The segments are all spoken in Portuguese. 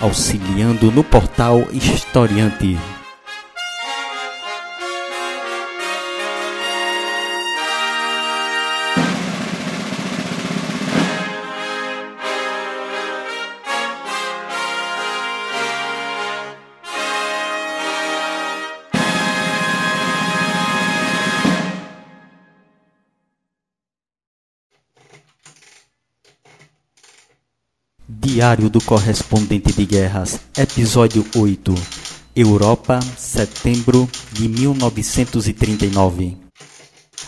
auxiliando no portal Historiante. Diário do Correspondente de Guerras, Episódio 8 Europa, setembro de 1939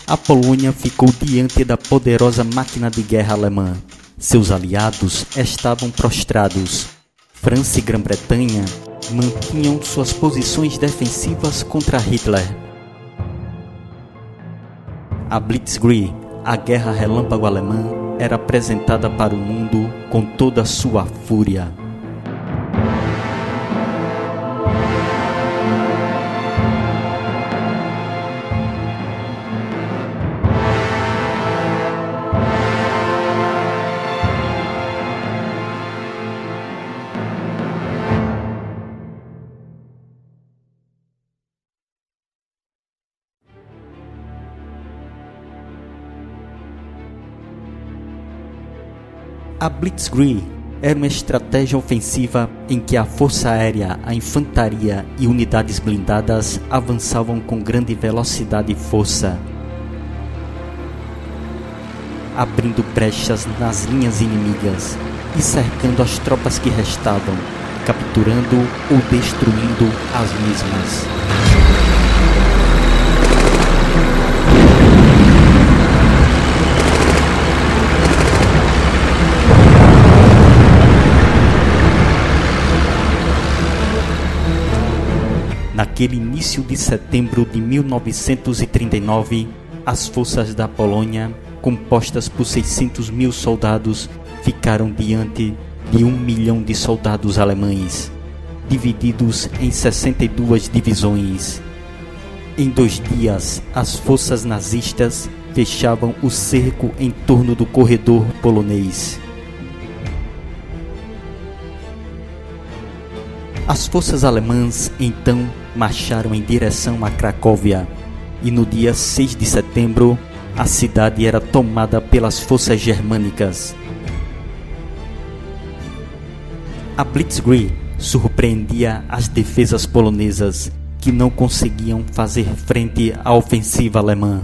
A Polônia ficou diante da poderosa máquina de guerra alemã. Seus aliados estavam prostrados. França e Grã-Bretanha mantinham suas posições defensivas contra Hitler. A Blitzkrieg, a guerra relâmpago alemã, era apresentada para o mundo com toda a sua fúria. A Blitzkrieg era uma estratégia ofensiva em que a força aérea, a infantaria e unidades blindadas avançavam com grande velocidade e força, abrindo brechas nas linhas inimigas e cercando as tropas que restavam, capturando ou destruindo as mesmas. Naquele início de setembro de 1939, as forças da Polônia, compostas por 600 mil soldados, ficaram diante de um milhão de soldados alemães, divididos em 62 divisões. Em dois dias, as forças nazistas fechavam o cerco em torno do corredor polonês. As forças alemãs então marcharam em direção a Cracóvia e no dia 6 de setembro a cidade era tomada pelas forças germânicas. A Blitzkrieg surpreendia as defesas polonesas que não conseguiam fazer frente à ofensiva alemã.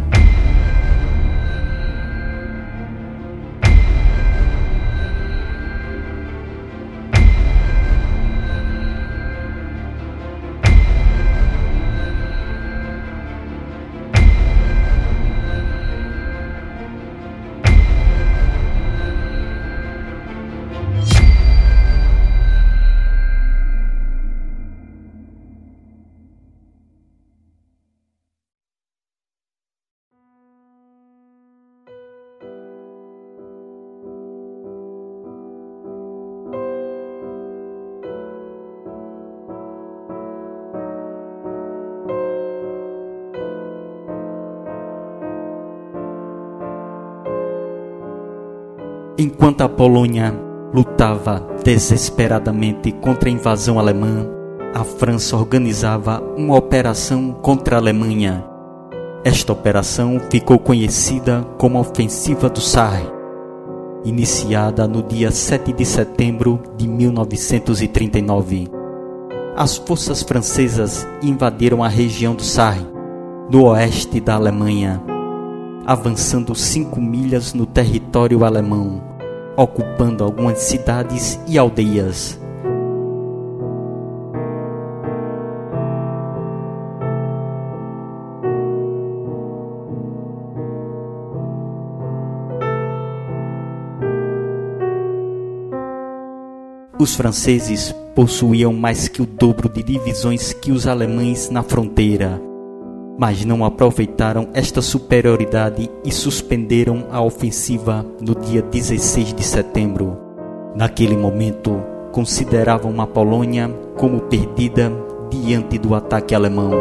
Polônia lutava desesperadamente contra a invasão alemã, a França organizava uma operação contra a Alemanha. Esta operação ficou conhecida como a Ofensiva do Saar, iniciada no dia 7 de setembro de 1939. As forças francesas invadiram a região do Saar, no oeste da Alemanha, avançando cinco milhas no território alemão, ocupando algumas cidades e aldeias. Os franceses possuíam mais que o dobro de divisões que os alemães na fronteira, mas não aproveitaram esta superioridade e suspenderam a ofensiva no dia 16 de setembro. Naquele momento, consideravam a Polônia como perdida diante do ataque alemão.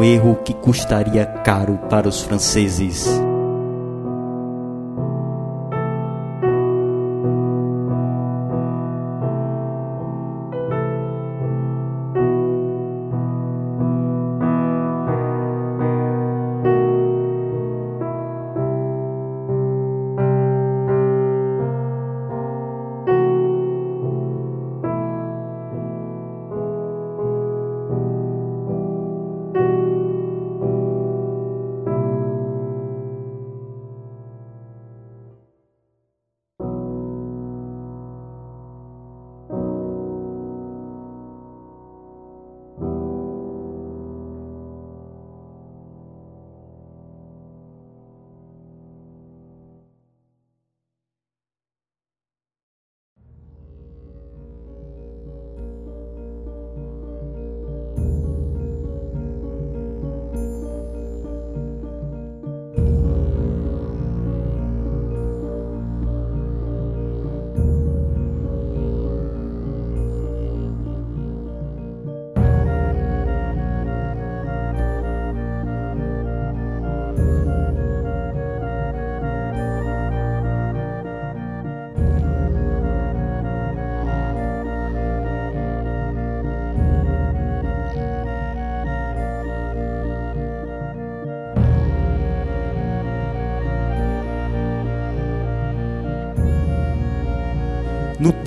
Um erro que custaria caro para os franceses.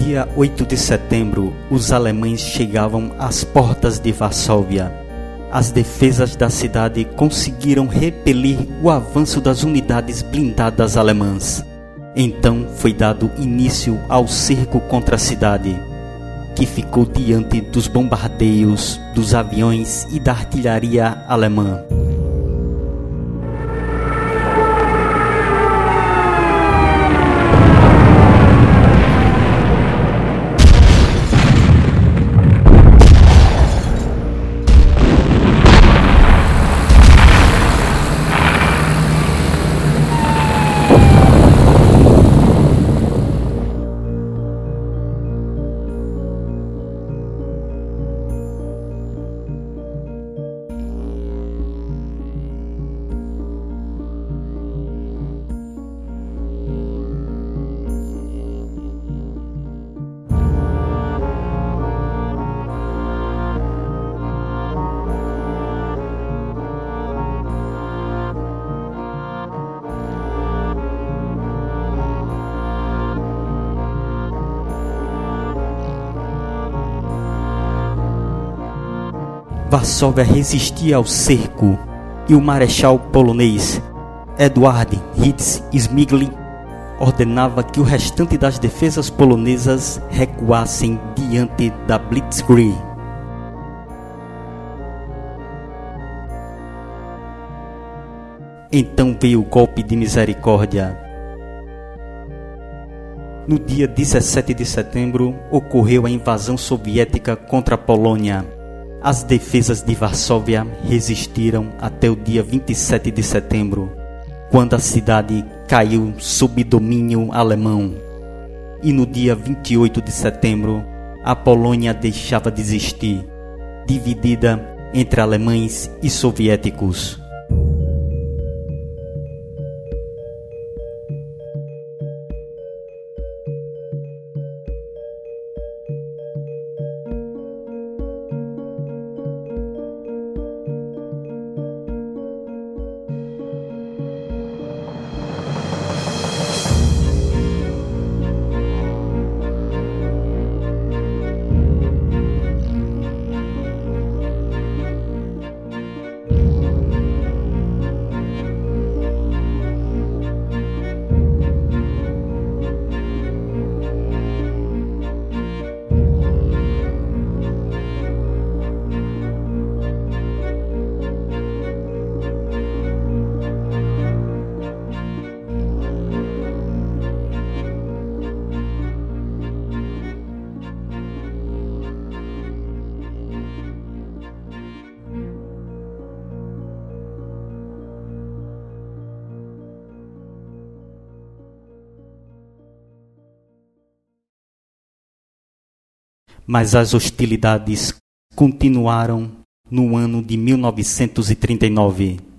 Dia 8 de setembro, os alemães chegavam às portas de Varsóvia. As defesas da cidade conseguiram repelir o avanço das unidades blindadas alemãs. Então foi dado início ao cerco contra a cidade, que ficou diante dos bombardeios dos aviões e da artilharia alemã. Varsóvia resistia ao cerco e o marechal polonês Edward Hitz Smigli ordenava que o restante das defesas polonesas recuassem diante da Blitzkrieg. Então veio o golpe de misericórdia. No dia 17 de setembro ocorreu a invasão soviética contra a Polônia. As defesas de Varsóvia resistiram até o dia 27 de setembro, quando a cidade caiu sob domínio alemão. E no dia 28 de setembro, a Polônia deixava de existir, dividida entre alemães e soviéticos. Mas as hostilidades continuaram no ano de 1939.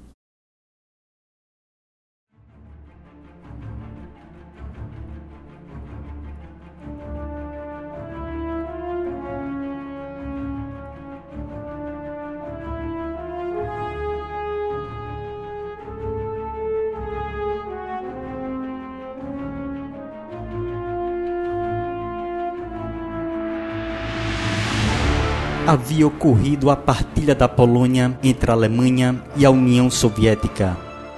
Havia ocorrido a partilha da Polônia entre a Alemanha e a União Soviética,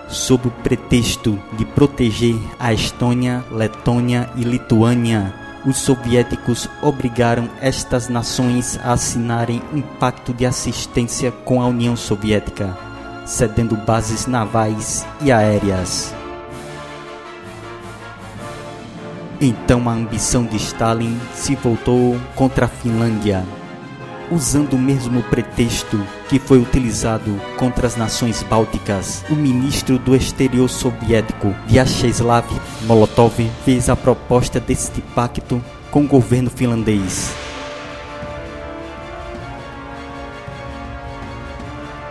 sob o pretexto de proteger a Estônia, Letônia e Lituânia. Os soviéticos obrigaram estas nações a assinarem um pacto de assistência com a União Soviética, cedendo bases navais e aéreas. Então a ambição de Stalin se voltou contra a Finlândia usando o mesmo pretexto que foi utilizado contra as nações bálticas, o ministro do exterior soviético Vyacheslav Molotov fez a proposta deste pacto com o governo finlandês.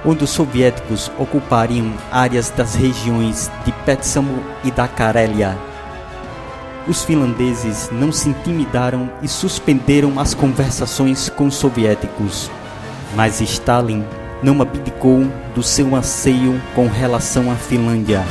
onde os soviéticos ocupariam áreas das regiões de Petsamo e da Carélia, os finlandeses não se intimidaram e suspenderam as conversações com os soviéticos. Mas Stalin não abdicou do seu anseio com relação à Finlândia.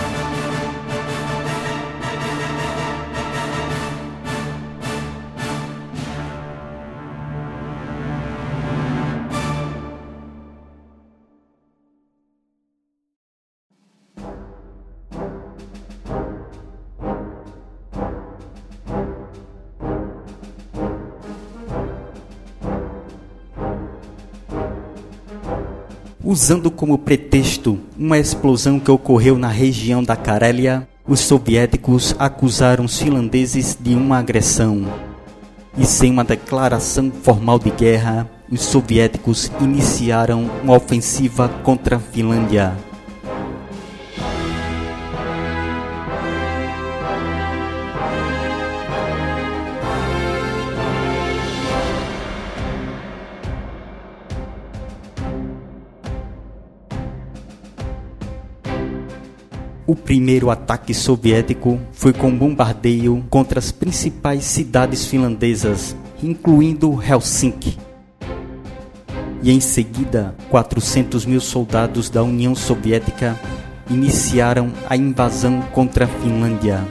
Usando como pretexto uma explosão que ocorreu na região da Carélia, os soviéticos acusaram os finlandeses de uma agressão. E sem uma declaração formal de guerra, os soviéticos iniciaram uma ofensiva contra a Finlândia. O primeiro ataque soviético foi com bombardeio contra as principais cidades finlandesas, incluindo Helsinki. E em seguida, 400 mil soldados da União Soviética iniciaram a invasão contra a Finlândia.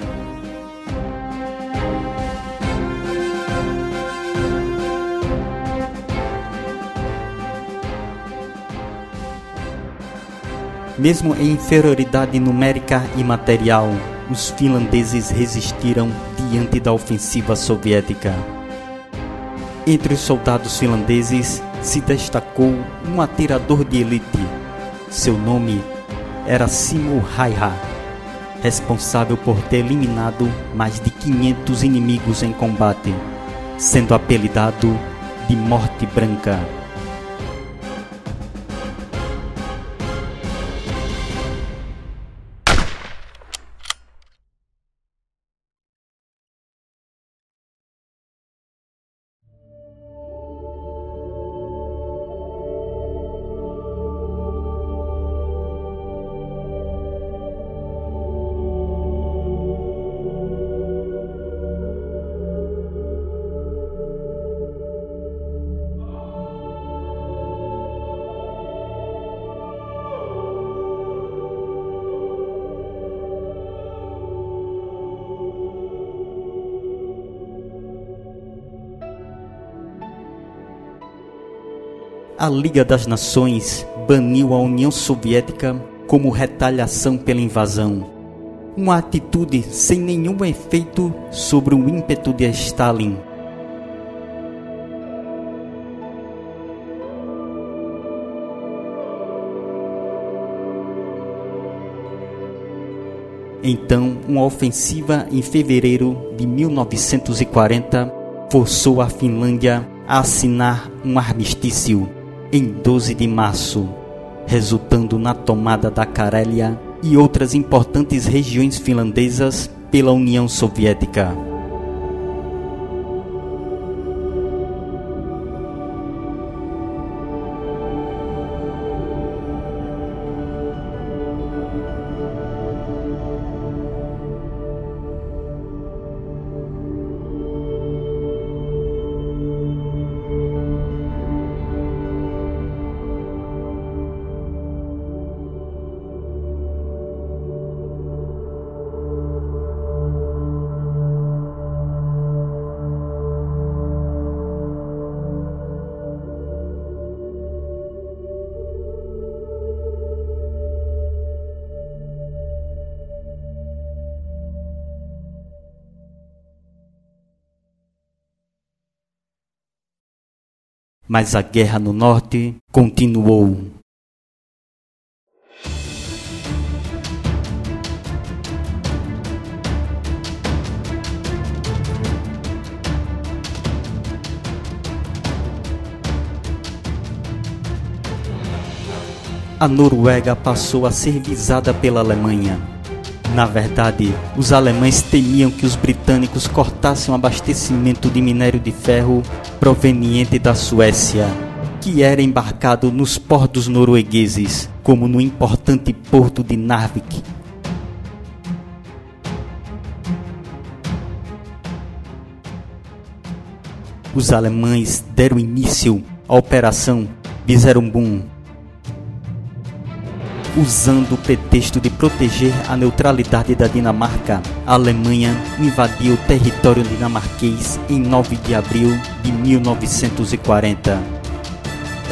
Mesmo em inferioridade numérica e material, os finlandeses resistiram diante da ofensiva soviética. Entre os soldados finlandeses se destacou um atirador de elite. Seu nome era Simo Haiha, responsável por ter eliminado mais de 500 inimigos em combate, sendo apelidado de Morte Branca. A Liga das Nações baniu a União Soviética como retaliação pela invasão. Uma atitude sem nenhum efeito sobre o ímpeto de Stalin. Então, uma ofensiva em fevereiro de 1940 forçou a Finlândia a assinar um armistício em 12 de março, resultando na tomada da Carélia e outras importantes regiões finlandesas pela União Soviética. Mas a guerra no norte continuou. a Noruega passou a ser visada pela Alemanha. Na verdade, os alemães temiam que os britânicos cortassem o abastecimento de minério de ferro proveniente da Suécia, que era embarcado nos portos noruegueses, como no importante porto de Narvik. Os alemães deram início à Operação Bizerumbum, Usando o pretexto de proteger a neutralidade da Dinamarca, a Alemanha invadiu o território dinamarquês em 9 de abril de 1940.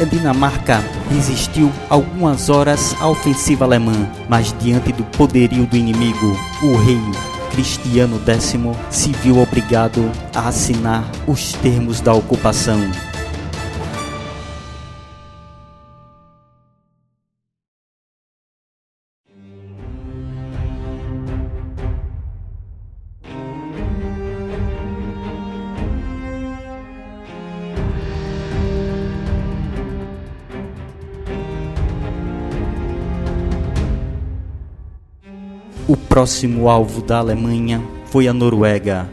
A Dinamarca resistiu algumas horas à ofensiva alemã, mas diante do poderio do inimigo, o rei Cristiano X se viu obrigado a assinar os termos da ocupação. O próximo alvo da Alemanha foi a Noruega.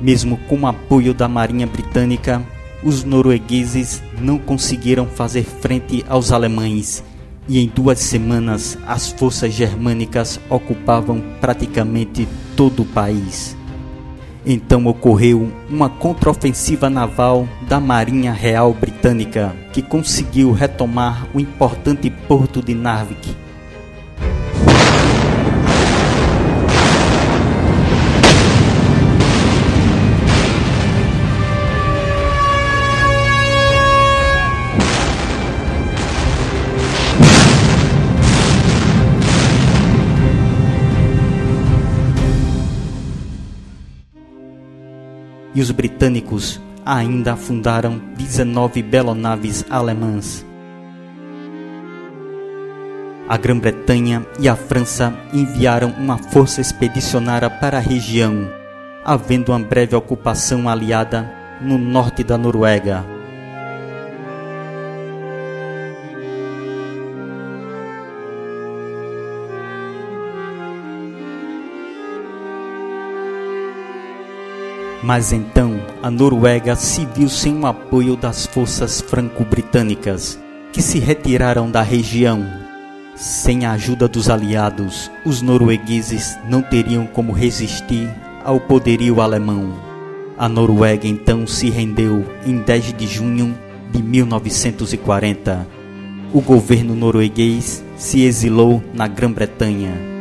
Mesmo com o apoio da Marinha Britânica, os noruegueses não conseguiram fazer frente aos alemães e em duas semanas as forças germânicas ocupavam praticamente todo o país. Então ocorreu uma contraofensiva naval da Marinha Real Britânica, que conseguiu retomar o importante porto de Narvik e os britânicos ainda afundaram 19 belonaves alemãs. A Grã-Bretanha e a França enviaram uma força expedicionária para a região, havendo uma breve ocupação aliada no norte da Noruega. Mas então a Noruega se viu sem o apoio das forças franco-britânicas, que se retiraram da região. Sem a ajuda dos aliados, os noruegueses não teriam como resistir ao poderio alemão. A Noruega então se rendeu em 10 de junho de 1940. O governo norueguês se exilou na Grã-Bretanha.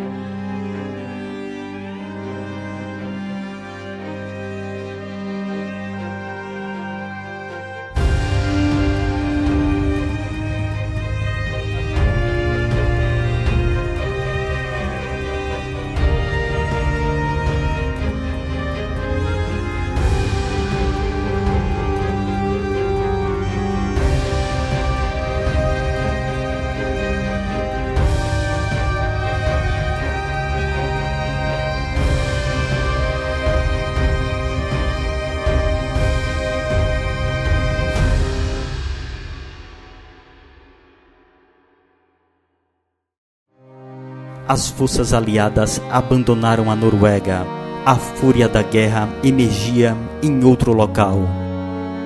As forças aliadas abandonaram a Noruega. A fúria da guerra emergia em outro local.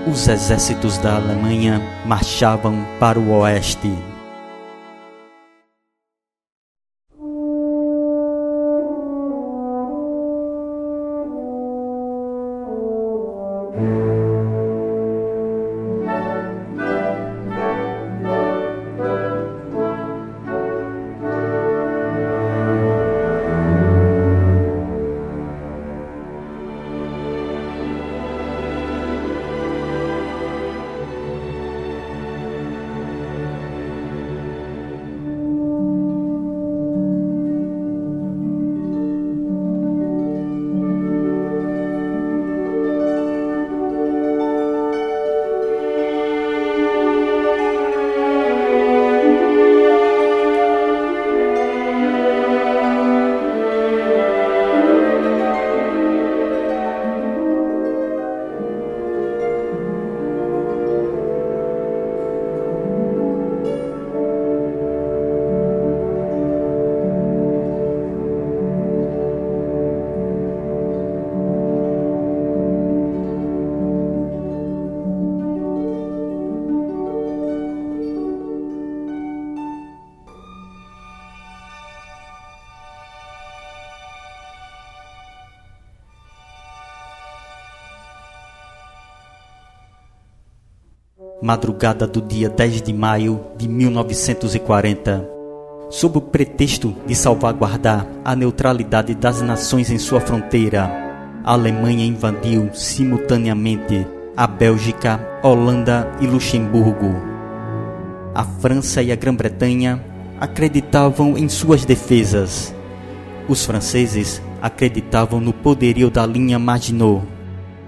Os exércitos da Alemanha marchavam para o oeste. Madrugada do dia 10 de maio de 1940. Sob o pretexto de salvaguardar a neutralidade das nações em sua fronteira, a Alemanha invadiu simultaneamente a Bélgica, Holanda e Luxemburgo. A França e a Grã-Bretanha acreditavam em suas defesas. Os franceses acreditavam no poderio da linha Maginot,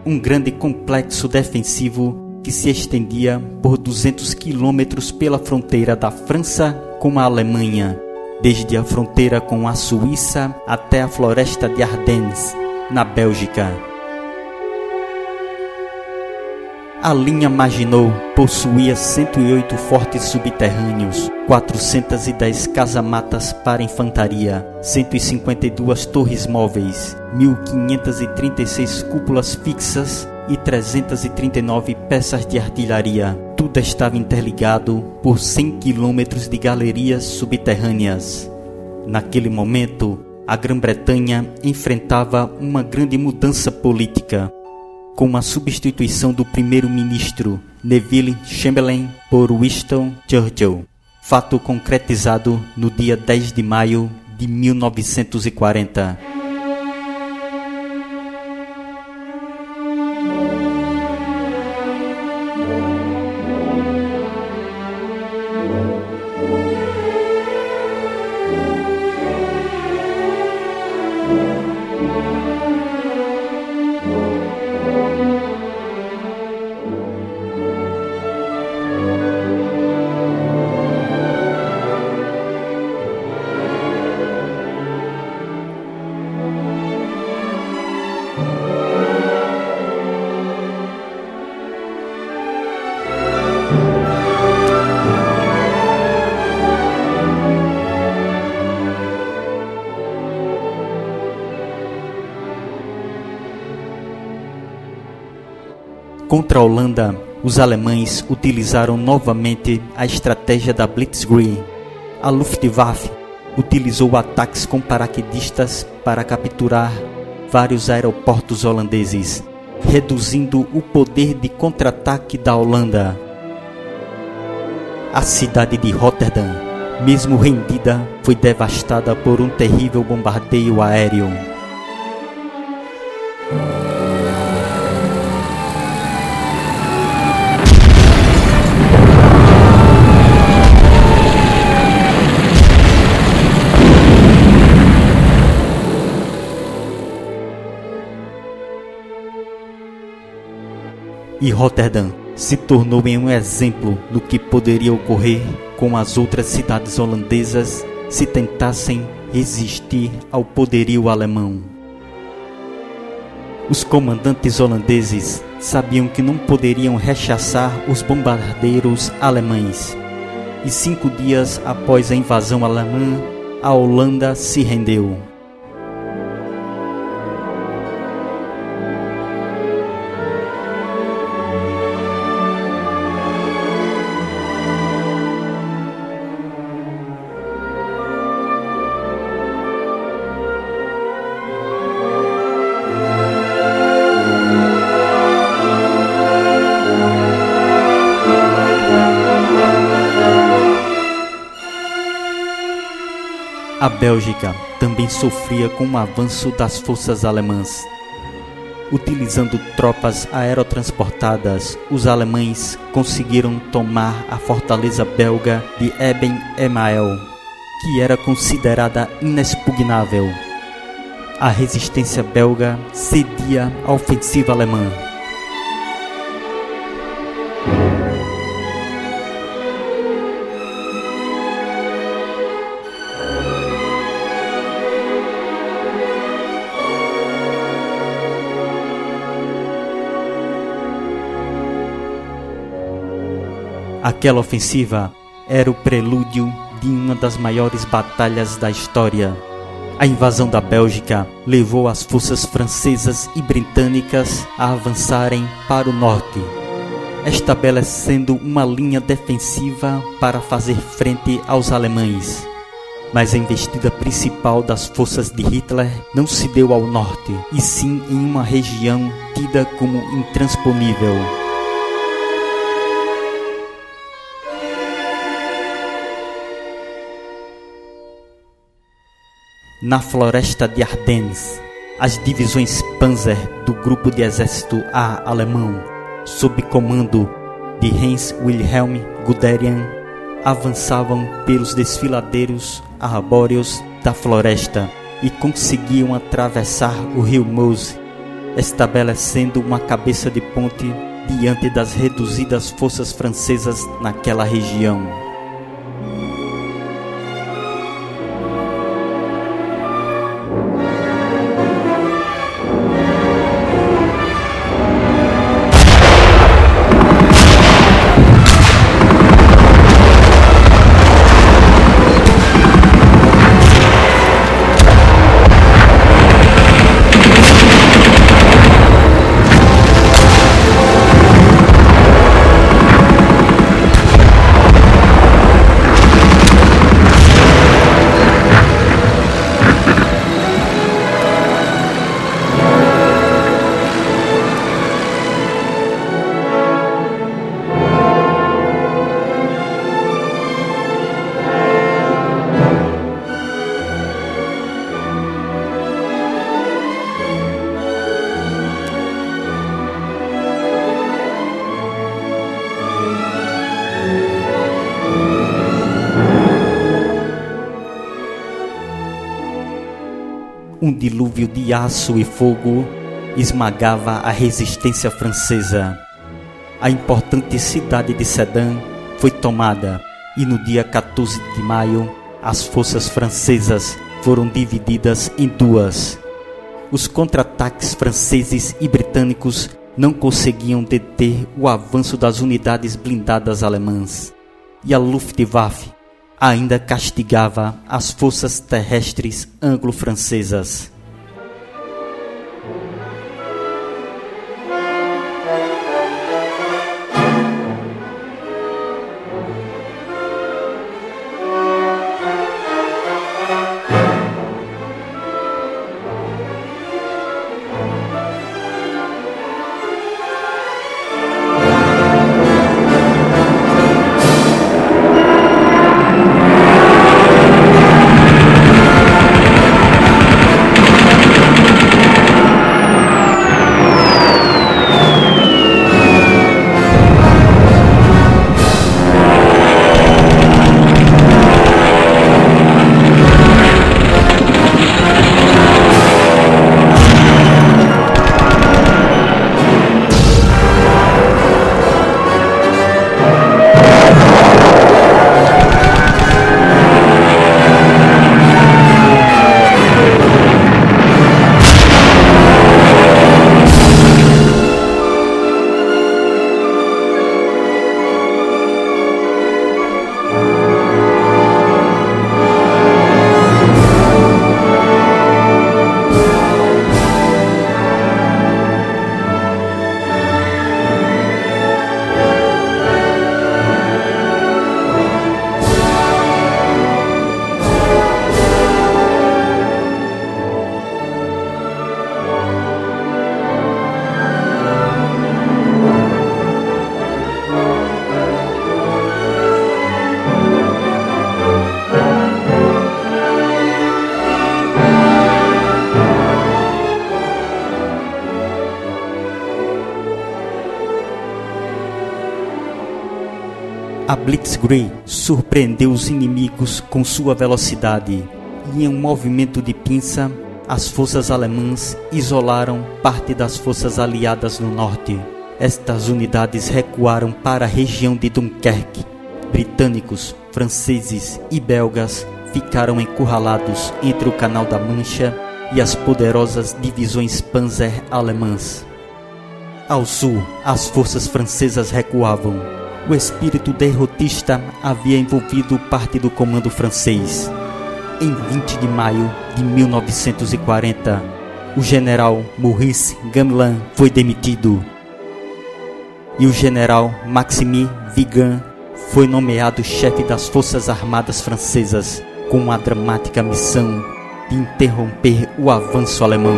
um grande complexo defensivo que se estendia por 200 quilômetros pela fronteira da França com a Alemanha, desde a fronteira com a Suíça até a floresta de Ardennes, na Bélgica. A linha Maginot possuía 108 fortes subterrâneos, 410 casamatas para infantaria, 152 torres móveis, 1536 cúpulas fixas e 339 peças de artilharia. Tudo estava interligado por 100 quilômetros de galerias subterrâneas. Naquele momento, a Grã-Bretanha enfrentava uma grande mudança política com a substituição do primeiro-ministro Neville Chamberlain por Winston Churchill, fato concretizado no dia 10 de maio de 1940. Contra a Holanda, os alemães utilizaram novamente a estratégia da Blitzkrieg. A Luftwaffe utilizou ataques com paraquedistas para capturar vários aeroportos holandeses, reduzindo o poder de contra-ataque da Holanda. A cidade de Rotterdam, mesmo rendida, foi devastada por um terrível bombardeio aéreo. E Rotterdam se tornou em um exemplo do que poderia ocorrer com as outras cidades holandesas se tentassem resistir ao poderio alemão. Os comandantes holandeses sabiam que não poderiam rechaçar os bombardeiros alemães, e cinco dias após a invasão alemã, a Holanda se rendeu. Bélgica também sofria com o avanço das forças alemãs. Utilizando tropas aerotransportadas, os alemães conseguiram tomar a fortaleza belga de Eben Emael, que era considerada inexpugnável. A resistência belga cedia à ofensiva alemã. Aquela ofensiva era o prelúdio de uma das maiores batalhas da história. A invasão da Bélgica levou as forças francesas e britânicas a avançarem para o norte, estabelecendo uma linha defensiva para fazer frente aos alemães. Mas a investida principal das forças de Hitler não se deu ao norte, e sim em uma região tida como intransponível. Na floresta de Ardennes, as divisões Panzer do grupo de exército A alemão, sob comando de Heinz Wilhelm Guderian, avançavam pelos desfiladeiros arbóreos da floresta e conseguiam atravessar o rio Meuse, estabelecendo uma cabeça de ponte diante das reduzidas forças francesas naquela região. Um dilúvio de aço e fogo esmagava a resistência francesa. A importante cidade de Sedan foi tomada e no dia 14 de maio as forças francesas foram divididas em duas. Os contra-ataques franceses e britânicos não conseguiam deter o avanço das unidades blindadas alemãs. E a Luftwaffe ainda castigava as forças terrestres anglo-francesas. A Blitzkrieg surpreendeu os inimigos com sua velocidade e, em um movimento de pinça, as forças alemãs isolaram parte das forças aliadas no norte. Estas unidades recuaram para a região de Dunkerque. Britânicos, franceses e belgas ficaram encurralados entre o Canal da Mancha e as poderosas divisões panzer alemãs. Ao sul, as forças francesas recuavam o espírito derrotista havia envolvido parte do comando francês. Em 20 de maio de 1940, o general Maurice Gamelin foi demitido e o general Maxime Vigan foi nomeado chefe das Forças Armadas Francesas com a dramática missão de interromper o avanço alemão.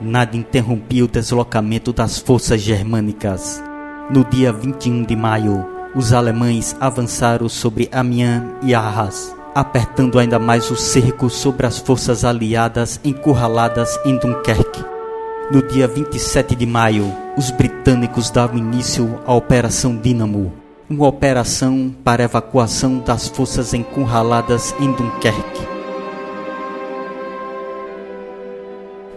Nada interrompia o deslocamento das forças germânicas. No dia 21 de maio, os alemães avançaram sobre Amiens e Arras, apertando ainda mais o cerco sobre as forças aliadas encurraladas em Dunkerque. No dia 27 de maio, os britânicos davam início à Operação Dínamo, uma operação para evacuação das forças encurraladas em Dunkerque.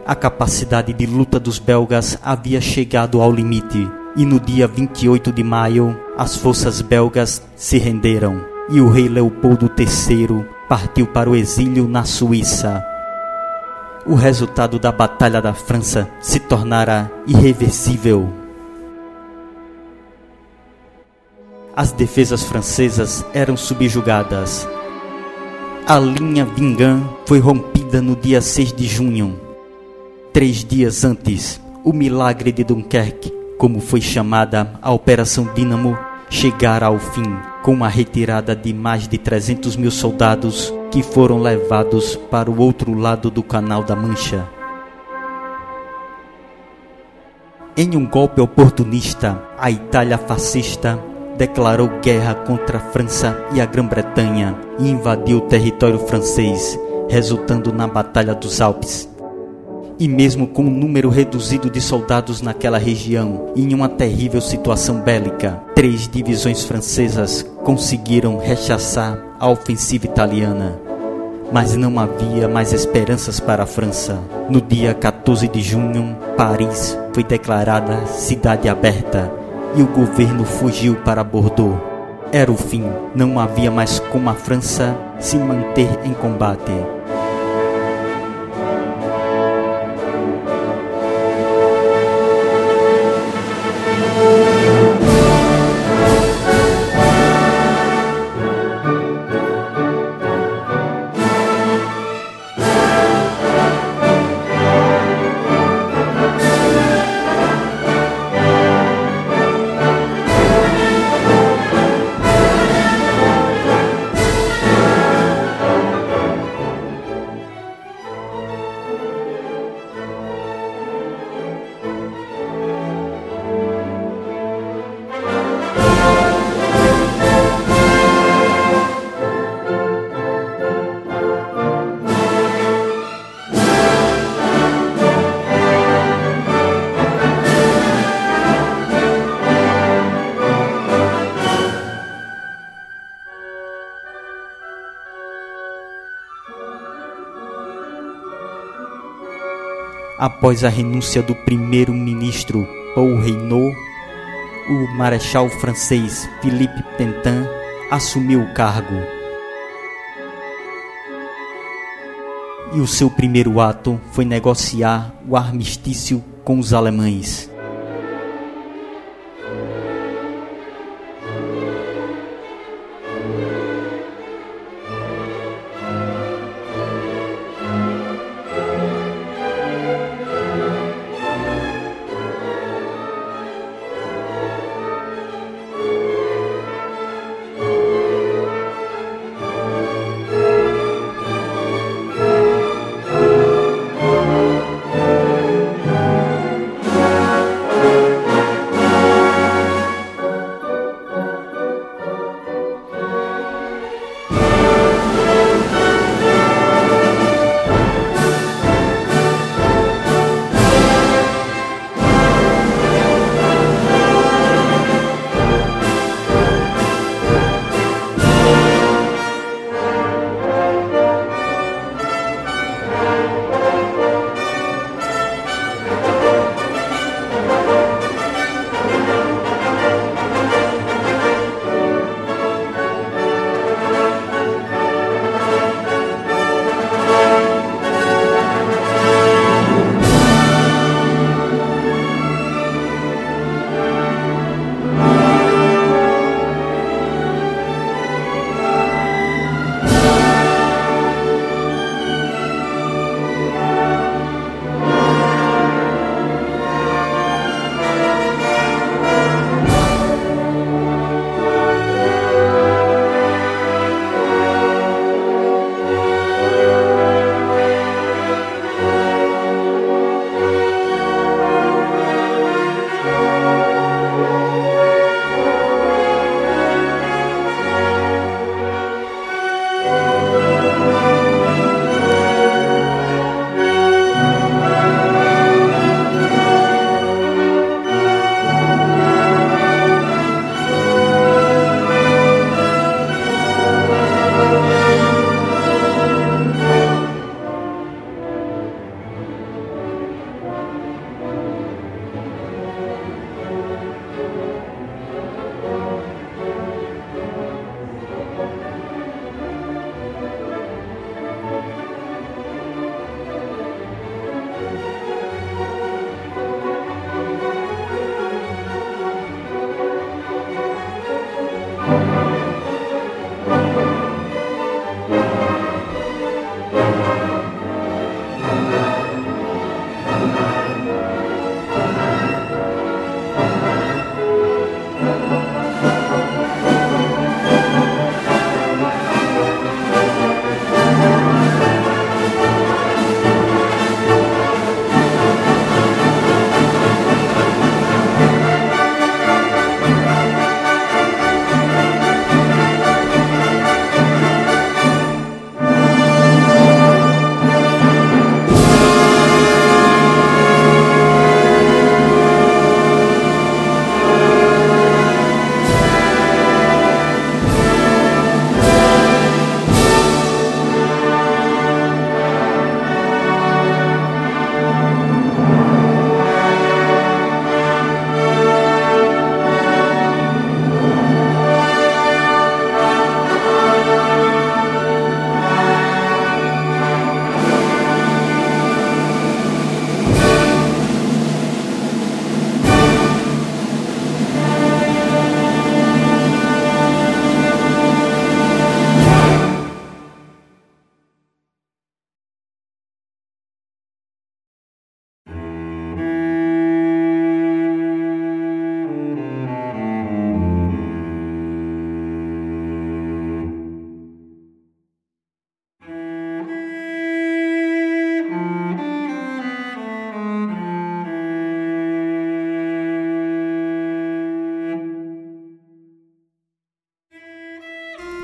A capacidade de luta dos belgas havia chegado ao limite, e no dia 28 de maio, as forças belgas se renderam e o rei Leopoldo III partiu para o exílio na Suíça. O resultado da Batalha da França se tornara irreversível. As defesas francesas eram subjugadas. A linha Vingan foi rompida no dia 6 de junho. Três dias antes, o milagre de Dunkerque, como foi chamada a Operação Dínamo, chegara ao fim com a retirada de mais de 300 mil soldados que foram levados para o outro lado do Canal da Mancha. Em um golpe oportunista, a Itália fascista declarou guerra contra a França e a Grã-Bretanha e invadiu o território francês, resultando na Batalha dos Alpes e mesmo com um número reduzido de soldados naquela região, em uma terrível situação bélica, três divisões francesas conseguiram rechaçar a ofensiva italiana. Mas não havia mais esperanças para a França. No dia 14 de junho, Paris foi declarada cidade aberta e o governo fugiu para Bordeaux. Era o fim, não havia mais como a França se manter em combate. Após a renúncia do primeiro-ministro Paul Reynaud, o marechal francês Philippe Pétain assumiu o cargo. E o seu primeiro ato foi negociar o armistício com os alemães.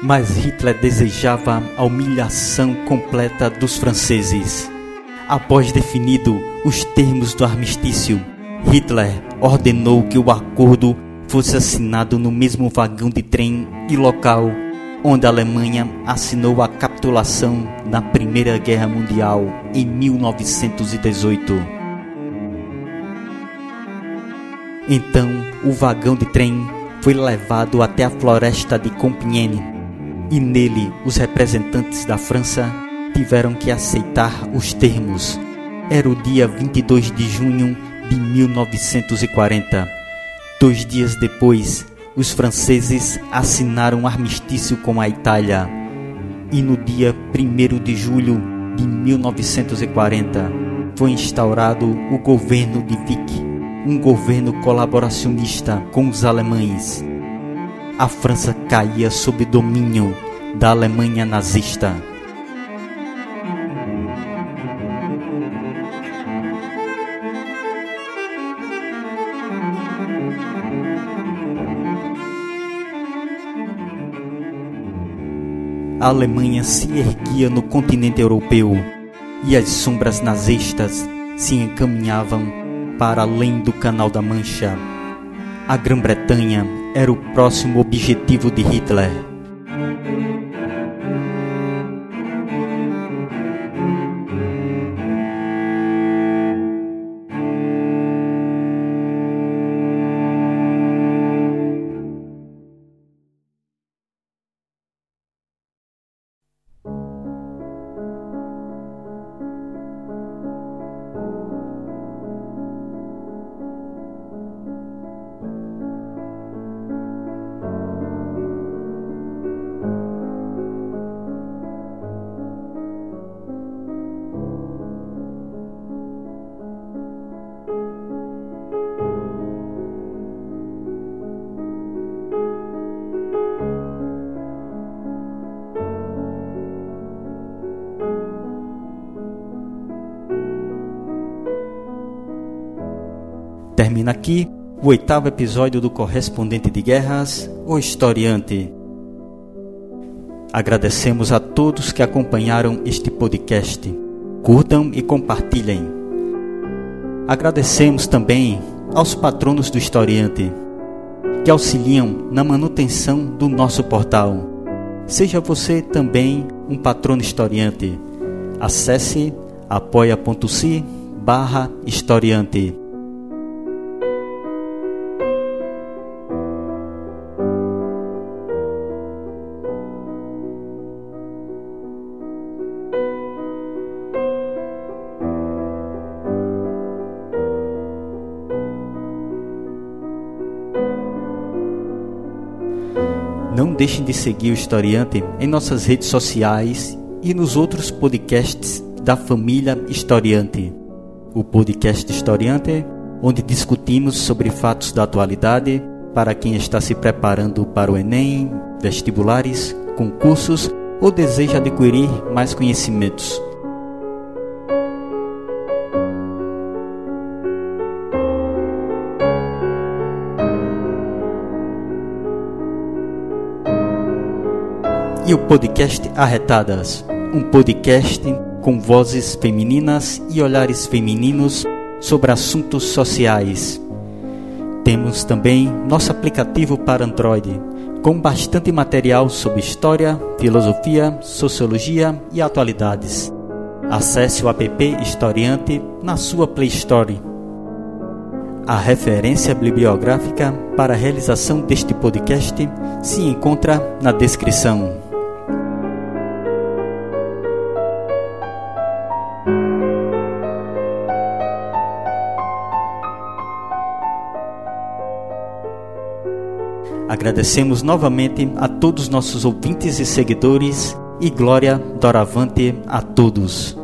Mas Hitler desejava a humilhação completa dos franceses. Após definido os termos do armistício, Hitler ordenou que o acordo fosse assinado no mesmo vagão de trem e local onde a Alemanha assinou a capitulação na Primeira Guerra Mundial em 1918. Então, o vagão de trem foi levado até a floresta de Compiègne e nele os representantes da França tiveram que aceitar os termos. Era o dia 22 de junho de 1940. Dois dias depois, os franceses assinaram um armistício com a Itália. E no dia 1 de julho de 1940 foi instaurado o governo de Vichy, um governo colaboracionista com os alemães. A França caía sob domínio da Alemanha nazista. a Alemanha se erguia no continente europeu e as sombras nazistas se encaminhavam para além do Canal da Mancha. A Grã-Bretanha era o próximo objetivo de Hitler. O oitavo episódio do Correspondente de Guerras, o Historiante. Agradecemos a todos que acompanharam este podcast. Curtam e compartilhem. Agradecemos também aos patronos do Historiante, que auxiliam na manutenção do nosso portal. Seja você também um patrono historiante. Acesse apoia.se barra historiante. Não deixem de seguir o Historiante em nossas redes sociais e nos outros podcasts da família Historiante. O podcast Historiante, onde discutimos sobre fatos da atualidade para quem está se preparando para o Enem, vestibulares, concursos ou deseja adquirir mais conhecimentos. E o podcast Arretadas, um podcast com vozes femininas e olhares femininos sobre assuntos sociais. Temos também nosso aplicativo para Android, com bastante material sobre história, filosofia, sociologia e atualidades. Acesse o app Historiante na sua Play Store. A referência bibliográfica para a realização deste podcast se encontra na descrição. Agradecemos novamente a todos nossos ouvintes e seguidores e glória doravante a todos.